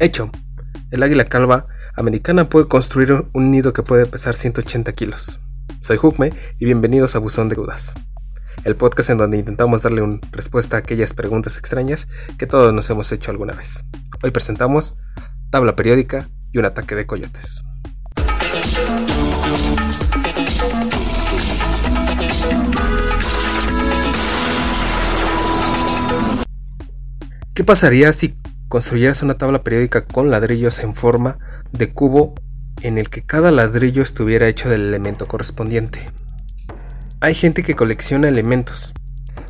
Hecho. El águila calva americana puede construir un nido que puede pesar 180 kilos. Soy Jukme y bienvenidos a Buzón de Dudas, el podcast en donde intentamos darle una respuesta a aquellas preguntas extrañas que todos nos hemos hecho alguna vez. Hoy presentamos tabla periódica y un ataque de coyotes. ¿Qué pasaría si construyeras una tabla periódica con ladrillos en forma de cubo en el que cada ladrillo estuviera hecho del elemento correspondiente? Hay gente que colecciona elementos.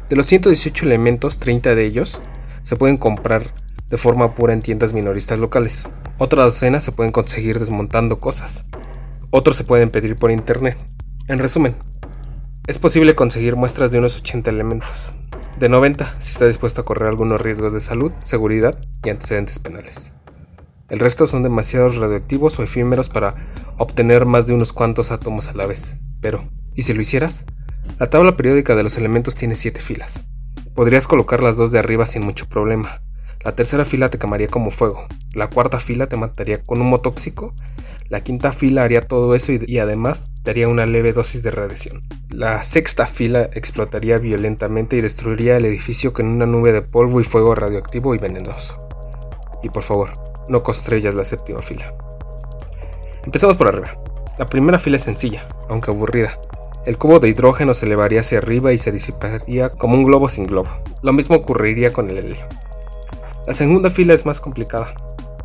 De los 118 elementos, 30 de ellos se pueden comprar de forma pura en tiendas minoristas locales. Otra docena se pueden conseguir desmontando cosas. Otros se pueden pedir por internet. En resumen, es posible conseguir muestras de unos 80 elementos de 90 si está dispuesto a correr algunos riesgos de salud, seguridad y antecedentes penales. El resto son demasiados radioactivos o efímeros para obtener más de unos cuantos átomos a la vez. Pero, ¿y si lo hicieras? La tabla periódica de los elementos tiene 7 filas. Podrías colocar las dos de arriba sin mucho problema. La tercera fila te quemaría como fuego. La cuarta fila te mataría con humo tóxico. La quinta fila haría todo eso y, además te haría una leve dosis de radiación. La sexta fila explotaría violentamente y destruiría el edificio con una nube de polvo y fuego radioactivo y venenoso. Y por favor, no construyas la séptima fila. Empezamos por arriba. La primera fila es sencilla, aunque aburrida. El cubo de hidrógeno se elevaría hacia arriba y se disiparía como un globo sin globo. Lo mismo ocurriría con el helio. La segunda fila es más complicada.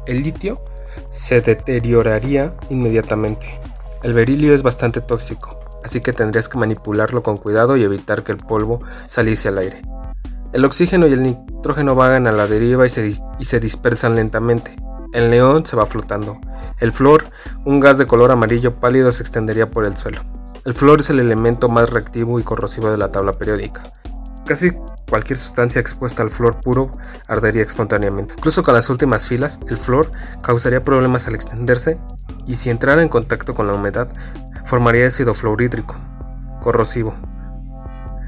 El litio se deterioraría inmediatamente. El berilio es bastante tóxico, así que tendrías que manipularlo con cuidado y evitar que el polvo saliese al aire. El oxígeno y el nitrógeno vagan a la deriva y se, dispersan lentamente. El neón se va flotando. El flor, un gas de color amarillo pálido, se extendería por el suelo. El flor es el elemento más reactivo y corrosivo de la tabla periódica. Casi cualquier sustancia expuesta al flor puro ardería espontáneamente. Incluso con las últimas filas, el flor causaría problemas al extenderse y si entrara en contacto con la humedad, formaría ácido fluorhídrico, corrosivo.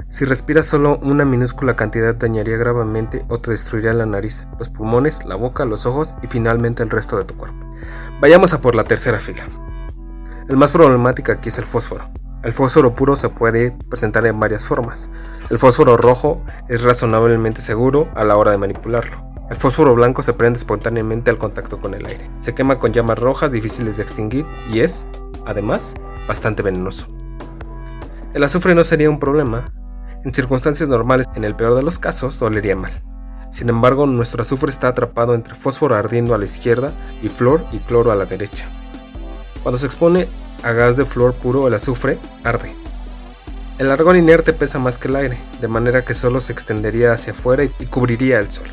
Si respiras solo una minúscula cantidad dañaría gravemente o te destruiría la nariz, los pulmones, la boca, los ojos y finalmente el resto de tu cuerpo. Vayamos a por la tercera fila. El más problemático aquí es el fósforo. El fósforo puro se puede presentar en varias formas. El fósforo rojo es razonablemente seguro a la hora de manipularlo. El fósforo blanco se prende espontáneamente al contacto con el aire. Se quema con llamas rojas difíciles de extinguir y es, además, bastante venenoso. El azufre no sería un problema. En circunstancias normales, en el peor de los casos, dolería mal. Sin embargo, nuestro azufre está atrapado entre fósforo ardiendo a la izquierda y flor y cloro a la derecha. Cuando se expone a gas de flor puro, el azufre arde. El argón inerte pesa más que el aire, de manera que solo se extendería hacia afuera y cubriría el sol.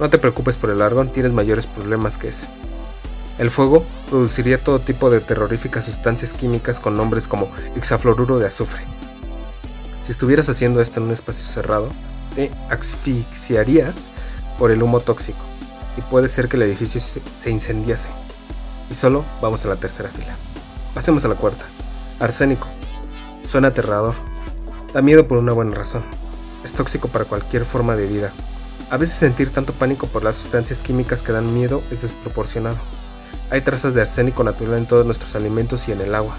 No te preocupes por el argón, tienes mayores problemas que ese. El fuego produciría todo tipo de terroríficas sustancias químicas con nombres como hexafluoruro de azufre. Si estuvieras haciendo esto en un espacio cerrado, te asfixiarías por el humo tóxico y puede ser que el edificio se incendiase. Y solo vamos a la tercera fila. Pasemos a la cuarta. Arsénico. Suena aterrador. Da miedo por una buena razón. Es tóxico para cualquier forma de vida. A veces sentir tanto pánico por las sustancias químicas que dan miedo es desproporcionado. Hay trazas de arsénico natural en todos nuestros alimentos y en el agua,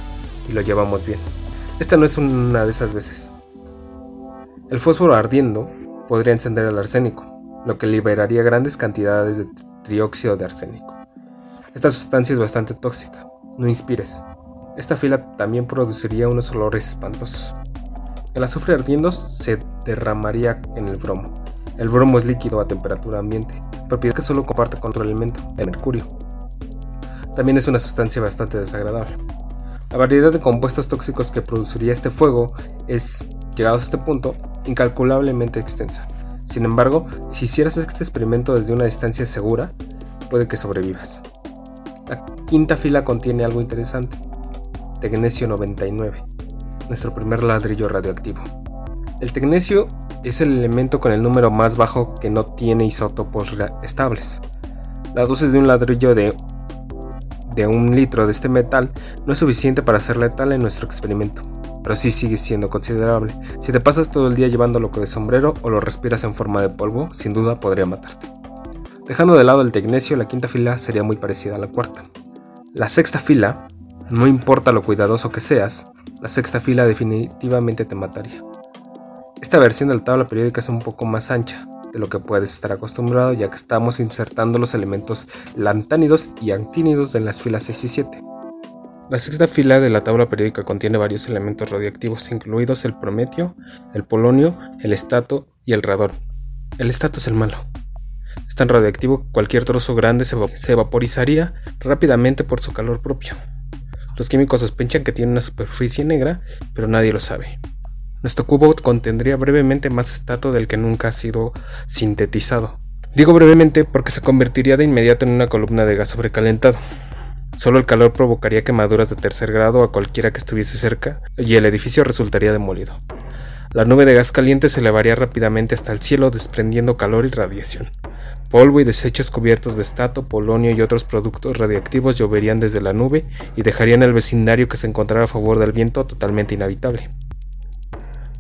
y lo llevamos bien. Esta no es una de esas veces. El fósforo ardiendo podría encender el arsénico, lo que liberaría grandes cantidades de trióxido de arsénico. Esta sustancia es bastante tóxica, no inspires. Esta fila también produciría unos olores espantosos. El azufre ardiendo se derramaría en el bromo. El bromo es líquido a temperatura ambiente, propiedad que solo comparte con otro elemento, el mercurio. También es una sustancia bastante desagradable. La variedad de compuestos tóxicos que produciría este fuego es, llegados a este punto, incalculablemente extensa. Sin embargo, si hicieras este experimento desde una distancia segura, puede que sobrevivas. La quinta fila contiene algo interesante. Tecnesio 99, nuestro primer ladrillo radioactivo. El tecnesio es el elemento con el número más bajo que no tiene isótopos estables. La dosis de un ladrillo de, de un litro de este metal no es suficiente para ser letal en nuestro experimento, pero sí sigue siendo considerable. Si te pasas todo el día llevándolo de sombrero o lo respiras en forma de polvo, sin duda podría matarte. Dejando de lado el tecnecio, la quinta fila sería muy parecida a la cuarta. La sexta fila, no importa lo cuidadoso que seas, la sexta fila definitivamente te mataría. Esta versión de la tabla periódica es un poco más ancha de lo que puedes estar acostumbrado ya que estamos insertando los elementos lantánidos y antínidos en las filas 6 y 7. La sexta fila de la tabla periódica contiene varios elementos radioactivos, incluidos el prometio, el polonio, el estato y el radón. El estato es el malo. Es tan radioactivo que cualquier trozo grande se, se vaporizaría rápidamente por su calor propio. Los químicos sospechan que tiene una superficie negra, pero nadie lo sabe. Nuestro cubo contendría brevemente más estato del que nunca ha sido sintetizado. Digo brevemente porque se convertiría de inmediato en una columna de gas sobrecalentado. Solo el calor provocaría quemaduras de tercer grado a cualquiera que estuviese cerca y el edificio resultaría demolido. La nube de gas caliente se elevaría rápidamente hasta el cielo desprendiendo calor y radiación. Polvo y desechos cubiertos de estato, polonio y otros productos radiactivos lloverían desde la nube y dejarían el vecindario que se encontrara a favor del viento totalmente inhabitable.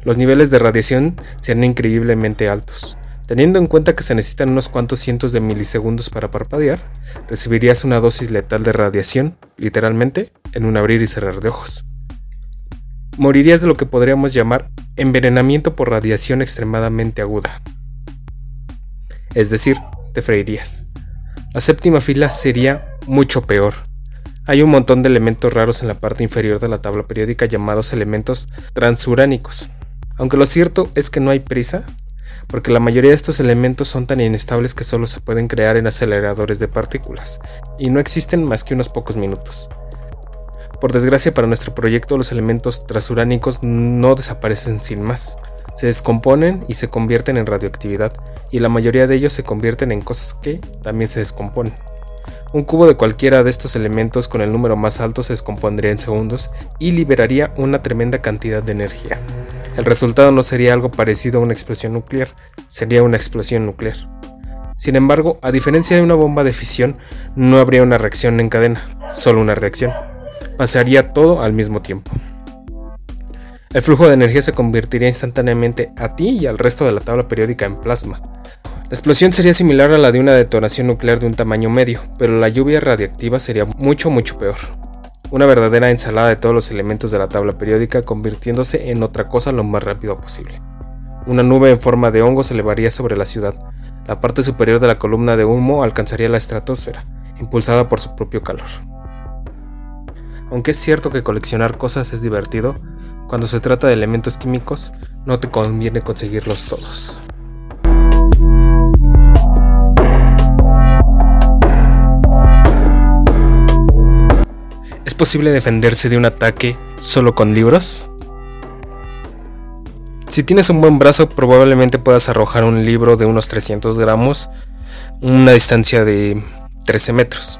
Los niveles de radiación serían increíblemente altos. Teniendo en cuenta que se necesitan unos cuantos cientos de milisegundos para parpadear, recibirías una dosis letal de radiación, literalmente, en un abrir y cerrar de ojos. Morirías de lo que podríamos llamar envenenamiento por radiación extremadamente aguda. Es decir, te freirías. La séptima fila sería mucho peor. Hay un montón de elementos raros en la parte inferior de la tabla periódica llamados elementos transuránicos. Aunque lo cierto es que no hay prisa, porque la mayoría de estos elementos son tan inestables que solo se pueden crear en aceleradores de partículas, y no existen más que unos pocos minutos. Por desgracia para nuestro proyecto, los elementos transuránicos no desaparecen sin más. Se descomponen y se convierten en radioactividad, y la mayoría de ellos se convierten en cosas que también se descomponen. Un cubo de cualquiera de estos elementos con el número más alto se descompondría en segundos y liberaría una tremenda cantidad de energía. El resultado no sería algo parecido a una explosión nuclear, sería una explosión nuclear. Sin embargo, a diferencia de una bomba de fisión, no habría una reacción en cadena, solo una reacción. Pasaría todo al mismo tiempo. El flujo de energía se convertiría instantáneamente a ti y al resto de la tabla periódica en plasma. La explosión sería similar a la de una detonación nuclear de un tamaño medio, pero la lluvia radiactiva sería mucho mucho peor una verdadera ensalada de todos los elementos de la tabla periódica convirtiéndose en otra cosa lo más rápido posible. Una nube en forma de hongo se elevaría sobre la ciudad. La parte superior de la columna de humo alcanzaría la estratosfera, impulsada por su propio calor. Aunque es cierto que coleccionar cosas es divertido, cuando se trata de elementos químicos no te conviene conseguirlos todos. posible defenderse de un ataque solo con libros? Si tienes un buen brazo, probablemente puedas arrojar un libro de unos 300 gramos, una distancia de 13 metros.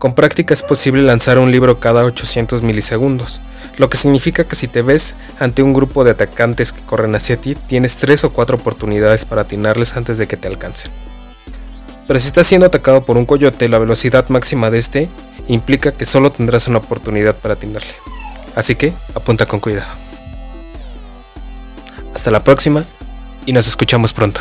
Con práctica es posible lanzar un libro cada 800 milisegundos, lo que significa que si te ves ante un grupo de atacantes que corren hacia ti, tienes 3 o 4 oportunidades para atinarles antes de que te alcancen. Pero si estás siendo atacado por un coyote, la velocidad máxima de este implica que solo tendrás una oportunidad para atinarle. Así que apunta con cuidado. Hasta la próxima y nos escuchamos pronto.